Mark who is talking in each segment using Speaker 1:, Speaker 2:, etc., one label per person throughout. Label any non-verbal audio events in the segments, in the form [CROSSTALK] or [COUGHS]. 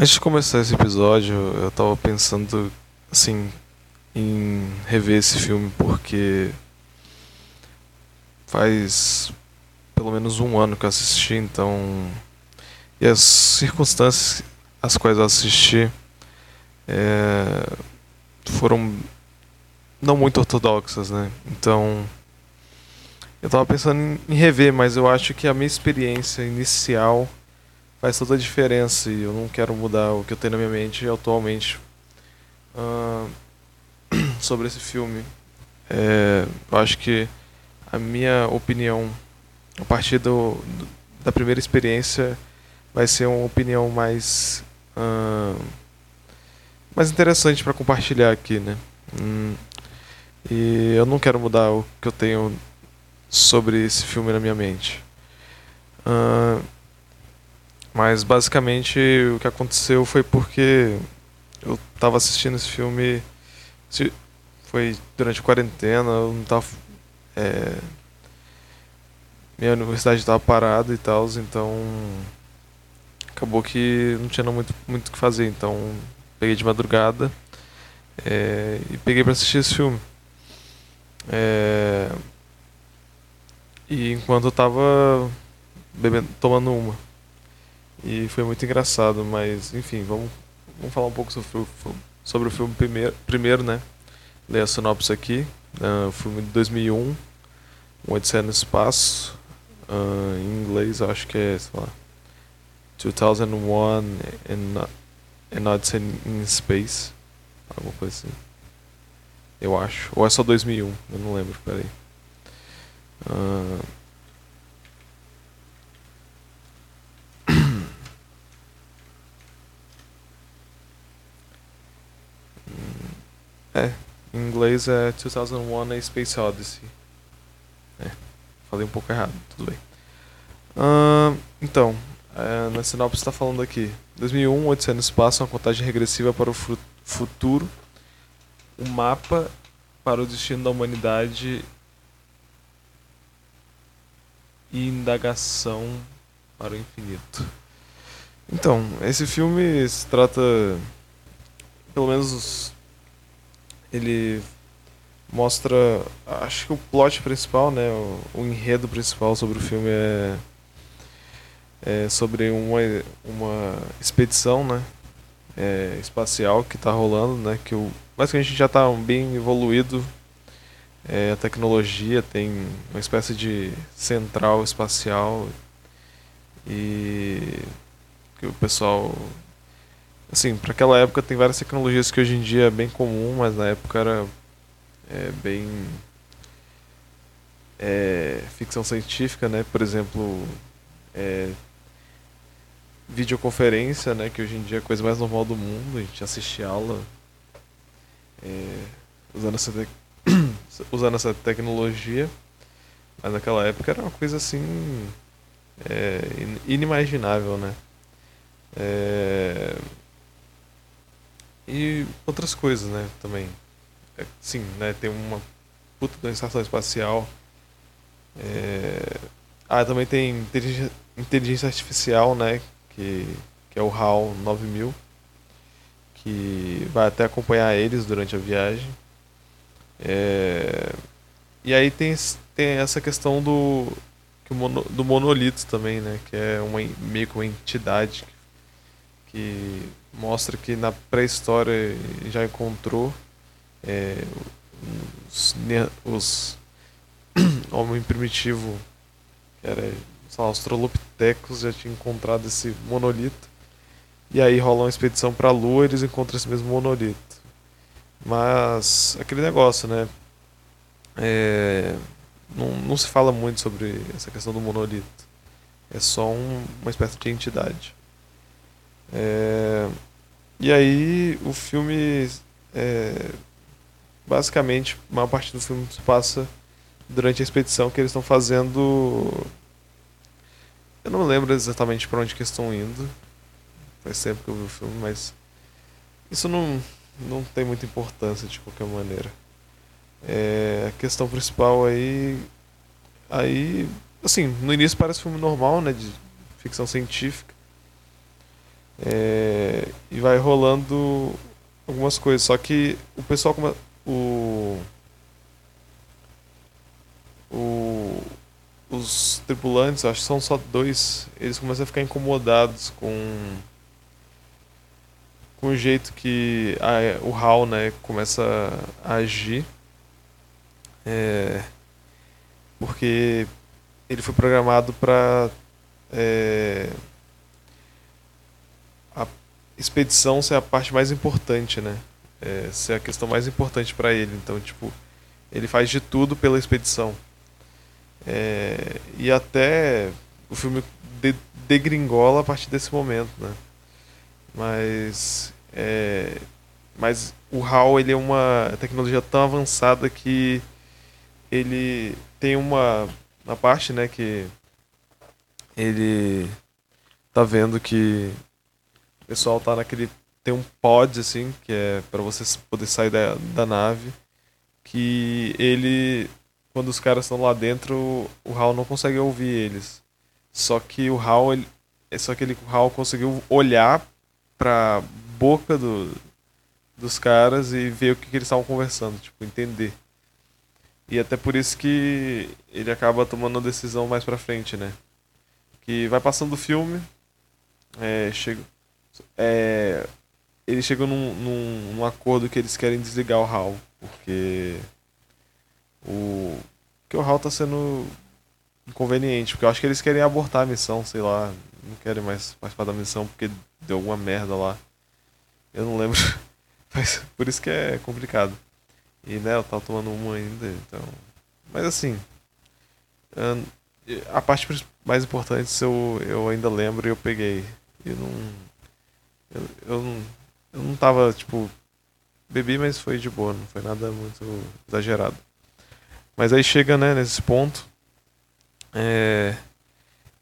Speaker 1: Antes de começar esse episódio, eu tava pensando, assim, em rever esse filme porque faz pelo menos um ano que eu assisti, então. E as circunstâncias às quais eu assisti é, foram não muito ortodoxas, né? Então. Eu tava pensando em rever, mas eu acho que a minha experiência inicial faz toda a diferença e eu não quero mudar o que eu tenho na minha mente atualmente uh, [CLEARS THROAT] sobre esse filme. É, eu acho que a minha opinião a partir do, do da primeira experiência vai ser uma opinião mais uh, mais interessante para compartilhar aqui, né? Hum, e eu não quero mudar o que eu tenho sobre esse filme na minha mente. Uh, mas basicamente o que aconteceu foi porque eu estava assistindo esse filme. Foi durante a quarentena, eu não tava. É, minha universidade estava parada e tal, então. Acabou que não tinha muito muito o que fazer, então peguei de madrugada é, e peguei para assistir esse filme. É, e enquanto eu tava bebendo, tomando uma. E foi muito engraçado, mas enfim, vamos, vamos falar um pouco sobre o, sobre o filme primeiro, primeiro né? Ler a sinopse aqui. Uh, filme de 2001, Um Odisseia no Espaço. Uh, em inglês, acho que é, sei lá, 2001 and, and Odyssey in Space. Alguma coisa assim. Eu acho. Ou é só 2001, eu não lembro, peraí. Uh, É, em inglês é 2001 A Space Odyssey. É, falei um pouco errado, tudo bem. Uh, então, é, na sinopse está falando aqui: 2001, Odisseia no Espaço, uma contagem regressiva para o futuro, um mapa para o destino da humanidade e indagação para o infinito. Então, esse filme se trata, pelo menos ele mostra, acho que o plot principal, né, o, o enredo principal sobre o filme é, é sobre uma, uma expedição, né, é, espacial que está rolando, né, que o, basicamente a gente já está bem evoluído é, a tecnologia tem uma espécie de central espacial e que o pessoal assim, para aquela época tem várias tecnologias que hoje em dia é bem comum, mas na época era é, bem é, ficção científica, né? Por exemplo, é, videoconferência, né? Que hoje em dia é a coisa mais normal do mundo. A gente assiste aula é, usando, essa [COUGHS] usando essa tecnologia. Mas naquela época era uma coisa assim é, inimaginável, né? É, e outras coisas, né, também. É, sim, né, tem uma puta da estação espacial. É... Ah, também tem inteligência, artificial, né, que, que é o HAL 9000, que vai até acompanhar eles durante a viagem. É... E aí tem, tem essa questão do, do monolito também, né, que é uma, meio que uma entidade que mostra que na pré-história já encontrou é, os, os [COUGHS] homem primitivo, que era sei lá, australopithecus, já tinha encontrado esse monolito. E aí rola uma expedição para a Lua eles encontram esse mesmo monolito. Mas aquele negócio, né? É, não, não se fala muito sobre essa questão do monolito. É só um, uma espécie de entidade. É, e aí o filme. É, basicamente, a maior parte do filme se passa durante a expedição que eles estão fazendo. Eu não lembro exatamente para onde que estão indo. Faz tempo que eu vi o filme, mas. Isso não, não tem muita importância de qualquer maneira. É, a questão principal aí. Aí. Assim, no início parece um filme normal, né? De ficção científica. É, e vai rolando algumas coisas. Só que o pessoal come... o, o os tripulantes, acho que são só dois, eles começam a ficar incomodados com com o jeito que a, o HAL né, começa a agir. É, porque ele foi programado para é, expedição ser a parte mais importante, né? É, ser a questão mais importante para ele. Então, tipo, ele faz de tudo pela expedição. É, e até o filme de, degringola a partir desse momento, né? Mas, é, mas o HAL ele é uma tecnologia tão avançada que ele tem uma, uma parte, né, que ele tá vendo que pessoal tá naquele tem um pod assim que é para você poder sair da, da nave que ele quando os caras estão lá dentro o Hal não consegue ouvir eles só que o Hal ele, só que ele o Hal conseguiu olhar para boca do, dos caras e ver o que, que eles estavam conversando tipo entender e até por isso que ele acaba tomando uma decisão mais pra frente, né? Que vai passando o filme, é, chega, é, eles chegam num, num, num, acordo que eles querem desligar o HAL, porque o que o HAL tá sendo inconveniente, porque eu acho que eles querem abortar a missão, sei lá, não querem mais participar da missão porque deu alguma merda lá. Eu não lembro, [LAUGHS] mas por isso que é complicado. E né, eu tava tomando uma ainda, então. Mas assim. A parte mais importante eu, eu ainda lembro e eu peguei. E não. Eu, eu, não, eu não tava, tipo. Bebi, mas foi de boa, não foi nada muito exagerado. Mas aí chega, né, nesse ponto. É,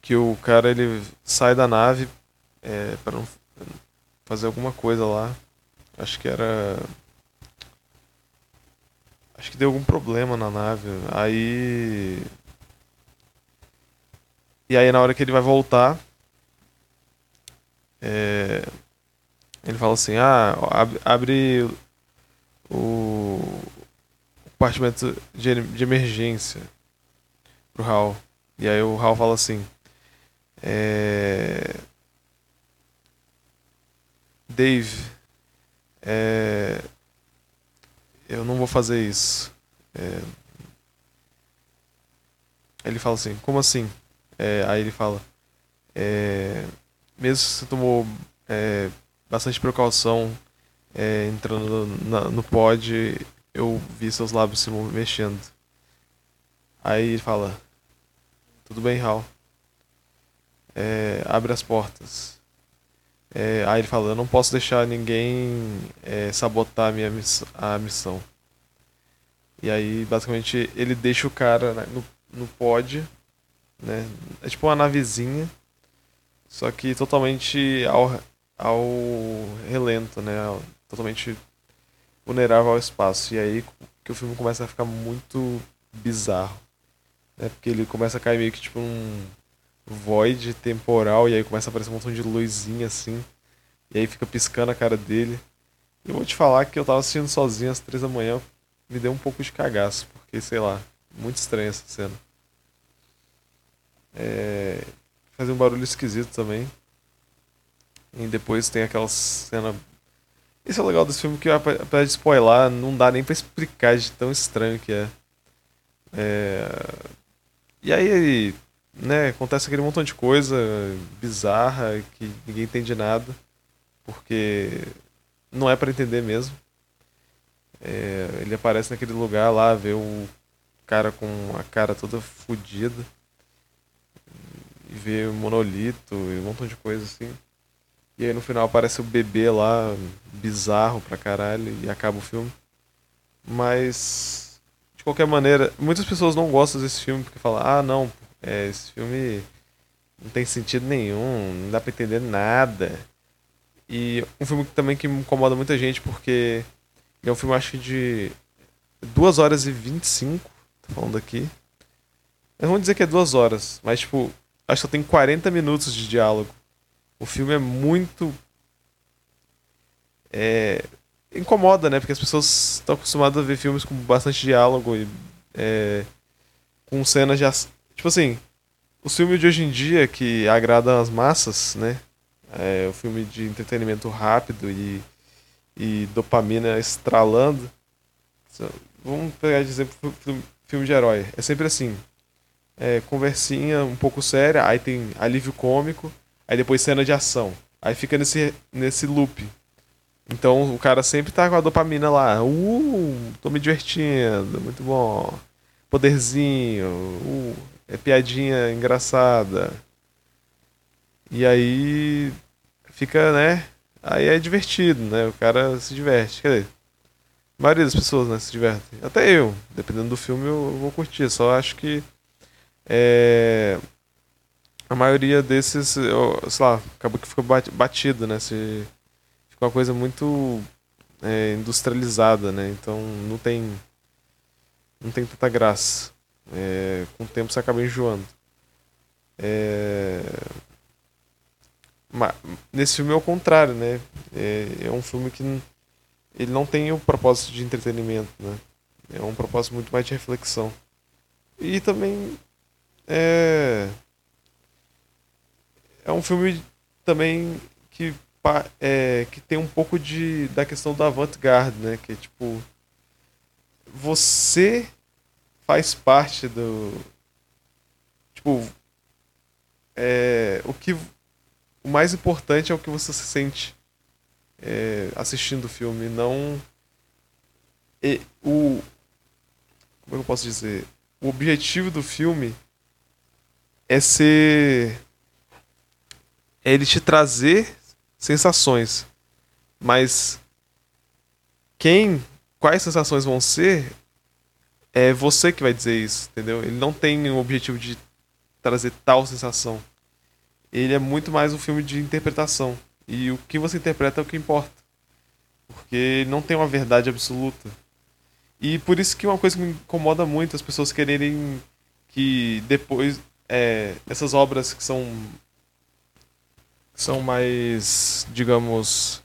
Speaker 1: que o cara ele sai da nave é, para fazer alguma coisa lá. Acho que era Acho que deu algum problema na nave. Aí. E aí, na hora que ele vai voltar. É... Ele fala assim: Ah, abre o compartimento de, de emergência pro Hal. E aí o Hal fala assim: é... Dave, é eu não vou fazer isso. É... Ele fala assim, como assim? É, aí ele fala, é, mesmo se você tomou é, bastante precaução é, entrando na, no pod, eu vi seus lábios se mexendo. Aí ele fala, tudo bem, Hal. É, abre as portas. É, aí ele fala, eu não posso deixar ninguém é, sabotar a minha miss a missão. E aí, basicamente, ele deixa o cara né, no, no pod, né? É tipo uma navezinha, só que totalmente ao, ao relento, né? Totalmente vulnerável ao espaço. E aí que o filme começa a ficar muito bizarro. Né? Porque ele começa a cair meio que tipo um void temporal e aí começa a aparecer um montão de luzinha assim. E aí fica piscando a cara dele. E eu vou te falar que eu tava assistindo sozinho às três da manhã, me deu um pouco de cagaço, porque sei lá, muito estranha essa cena. É... Fazer um barulho esquisito também. E depois tem aquela cena. Isso é legal desse filme que, apesar de spoiler, não dá nem pra explicar de tão estranho que é. é... E aí né, acontece aquele montão de coisa bizarra que ninguém entende nada, porque não é para entender mesmo. É, ele aparece naquele lugar lá, vê o cara com a cara toda fodida, e vê o monolito e um montão de coisa assim. E aí no final aparece o bebê lá, bizarro pra caralho, e acaba o filme. Mas, de qualquer maneira, muitas pessoas não gostam desse filme porque falam, ah não, é, esse filme não tem sentido nenhum, não dá pra entender nada. E um filme também que incomoda muita gente porque é um filme, acho que de 2 horas e 25, tô falando aqui. Vamos dizer que é 2 horas, mas tipo, acho que só tem 40 minutos de diálogo. O filme é muito é, incomoda, né? Porque as pessoas estão acostumadas a ver filmes com bastante diálogo e é, com cenas de. Tipo assim, os filmes de hoje em dia que agradam as massas, né? É, o filme de entretenimento rápido e, e dopamina estralando. Vamos pegar de exemplo filme de herói. É sempre assim. É, conversinha um pouco séria, aí tem alívio cômico, aí depois cena de ação. Aí fica nesse, nesse loop. Então o cara sempre tá com a dopamina lá. Uh, tô me divertindo, muito bom. Poderzinho, uh, é piadinha engraçada. E aí fica, né? Aí é divertido, né? O cara se diverte. Quer dizer, a maioria das pessoas né, se divertem. Até eu, dependendo do filme, eu vou curtir. Só acho que é, a maioria desses, sei lá, acabou que ficou batido, né? Se, fica uma coisa muito é, industrializada, né? Então não tem não tem tanta graça. É, com o tempo você acaba enjoando. É... Mas, nesse filme é o contrário, né? É, é um filme que ele não tem o propósito de entretenimento, né? É um propósito muito mais de reflexão. E também é é um filme também que é, que tem um pouco de da questão da avant-garde, né? Que é tipo você faz parte do tipo é, o que o mais importante é o que você se sente é, assistindo o filme, não e, o como é eu posso dizer o objetivo do filme é ser é ele te trazer sensações mas quem quais sensações vão ser é você que vai dizer isso entendeu ele não tem o objetivo de trazer tal sensação ele é muito mais um filme de interpretação e o que você interpreta é o que importa. Porque não tem uma verdade absoluta. E por isso que uma coisa que me incomoda muito as pessoas quererem que depois é, essas obras que são são mais, digamos,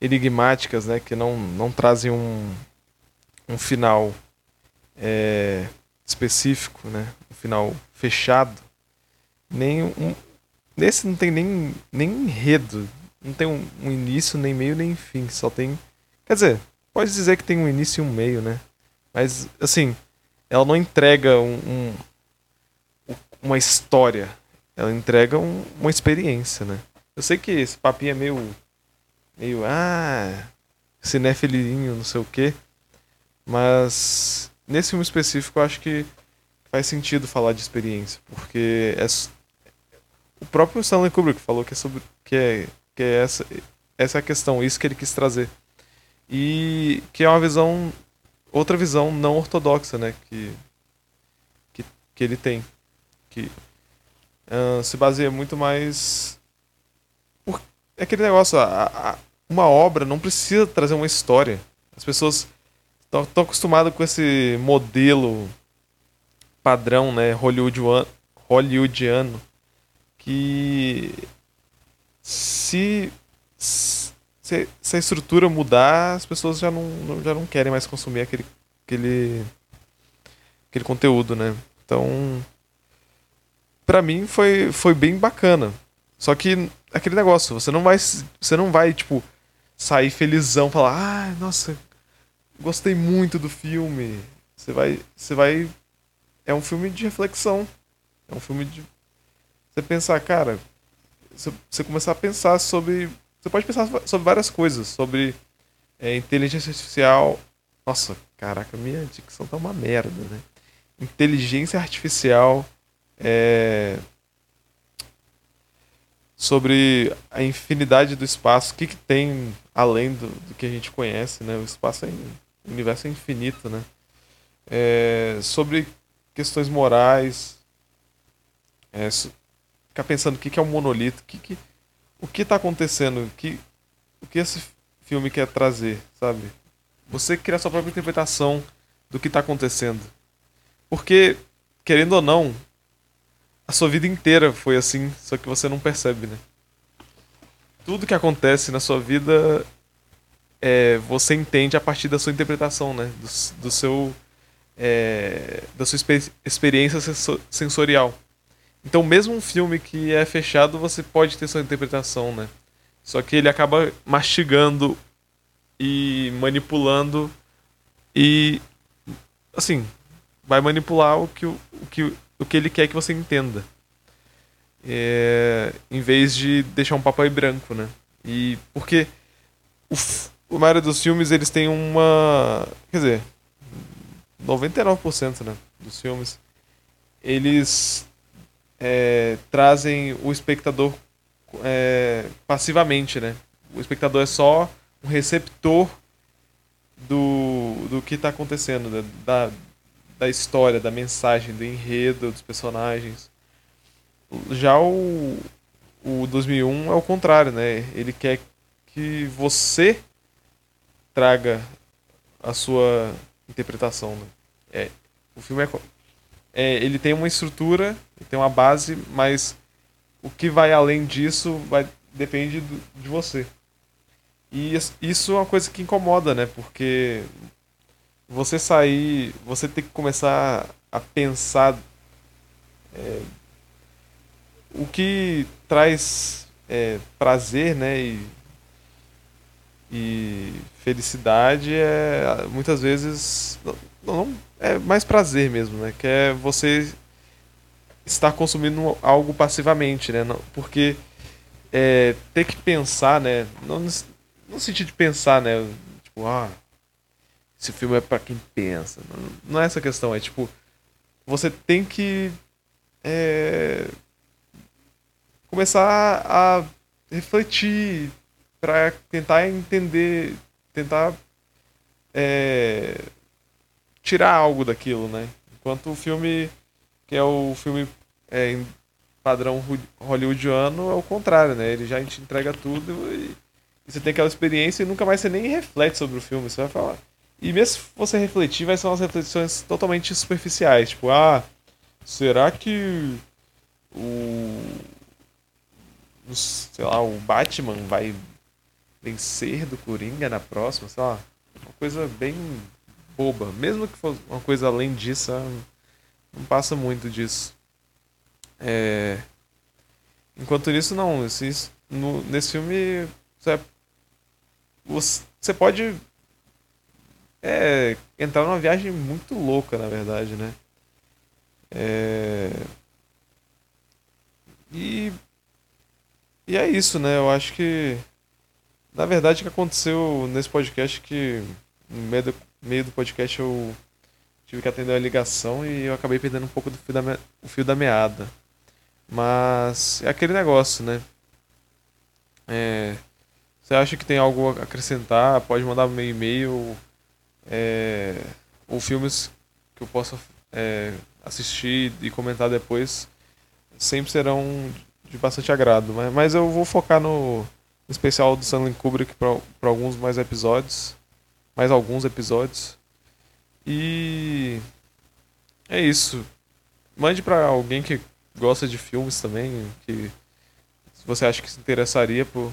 Speaker 1: enigmáticas, né, que não, não trazem um, um final é, específico, né, um final fechado, nem um, nesse não tem nem, nem enredo não tem um, um, início, nem meio, nem fim. Só tem. Quer dizer, pode dizer que tem um início e um meio, né? Mas, assim, ela não entrega um, um uma história. Ela entrega um, uma experiência, né? Eu sei que esse papinho é meio. meio. Ah. cinéfilinho, não sei o quê. Mas. Nesse filme específico, eu acho que faz sentido falar de experiência. Porque é, o próprio Stanley Kubrick falou que é sobre. que é que é essa, essa é a questão, isso que ele quis trazer. E que é uma visão, outra visão não ortodoxa, né? Que, que, que ele tem. Que uh, se baseia muito mais. É aquele negócio, a, a, uma obra não precisa trazer uma história. As pessoas estão acostumadas com esse modelo padrão, né? Hollywoodiano, hollywoodiano que se, se, se a estrutura mudar, as pessoas já não, já não querem mais consumir aquele, aquele, aquele conteúdo, né? Então, para mim foi, foi bem bacana. Só que aquele negócio, você não vai, você não vai tipo sair felizão, falar: "Ah, nossa, gostei muito do filme". Você vai, você vai é um filme de reflexão. É um filme de você pensar, cara, você começar a pensar sobre. Você pode pensar sobre várias coisas, sobre é, inteligência artificial. Nossa, caraca, minha dicção tá uma merda, né? Inteligência artificial. É, sobre a infinidade do espaço, o que, que tem além do, do que a gente conhece, né? O espaço é o universo é infinito, né? É, sobre questões morais, é, ficar pensando o que, que é um monolito, o que, que, o que está acontecendo, o que, o que esse filme quer trazer, sabe? Você criar sua própria interpretação do que está acontecendo. Porque, querendo ou não, a sua vida inteira foi assim, só que você não percebe, né? Tudo que acontece na sua vida é, você entende a partir da sua interpretação, né? Do, do seu é, da sua experiência sensorial. Então, mesmo um filme que é fechado, você pode ter sua interpretação, né? Só que ele acaba mastigando e manipulando e assim, vai manipular o que, o, que, o que ele quer que você entenda. É, em vez de deixar um papel branco, né? E porque o, a maioria dos filmes eles têm uma, quer dizer, 99% né, dos filmes eles é, trazem o espectador é, passivamente, né? O espectador é só um receptor do, do que está acontecendo, né? da, da história, da mensagem, do enredo, dos personagens. Já o, o 2001 é o contrário, né? Ele quer que você traga a sua interpretação. Né? É, o filme é, é, ele tem uma estrutura, tem uma base, mas o que vai além disso vai depende do, de você. E isso é uma coisa que incomoda, né? Porque você sair, você tem que começar a pensar é, o que traz é, prazer, né? E, e felicidade é muitas vezes não, não é mais prazer mesmo, né? Que é você estar consumindo algo passivamente, né? Porque é, ter que pensar, né? Não no sentido de pensar, né? Tipo, ah, esse filme é para quem pensa. Não, não, é essa questão, é tipo, você tem que é, começar a refletir para tentar entender, tentar é, tirar algo daquilo, né? Enquanto o filme, que é o filme é, padrão hollywoodiano, é o contrário, né? Ele já te entrega tudo e, e você tem aquela experiência e nunca mais você nem reflete sobre o filme, você vai falar. E mesmo se você refletir, vai ser umas reflexões totalmente superficiais, tipo, ah, será que o sei lá, o Batman vai vencer do Coringa na próxima, sei lá, uma coisa bem boba. Mesmo que fosse uma coisa além disso, não passa muito disso. É... Enquanto isso, não. Esse, no, nesse filme, você, você pode é, entrar numa viagem muito louca, na verdade, né? É... E, e é isso, né? Eu acho que, na verdade, o que aconteceu nesse podcast que no meio do, meio do podcast eu tive que atender a ligação e eu acabei perdendo um pouco do fio da, me... o fio da meada. Mas é aquele negócio, né? É... Você acha que tem algo a acrescentar? Pode mandar meu e-mail é... ou filmes que eu possa é... assistir e comentar depois sempre serão de bastante agrado. Mas, mas eu vou focar no, especial do Stanley Kubrick para alguns mais episódios mais alguns episódios. E é isso. Mande para alguém que gosta de filmes também, que você acha que se interessaria por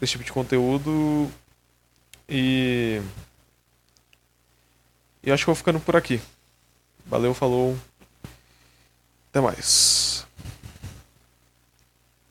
Speaker 1: esse tipo de conteúdo. E e acho que vou ficando por aqui. Valeu, falou. Até mais.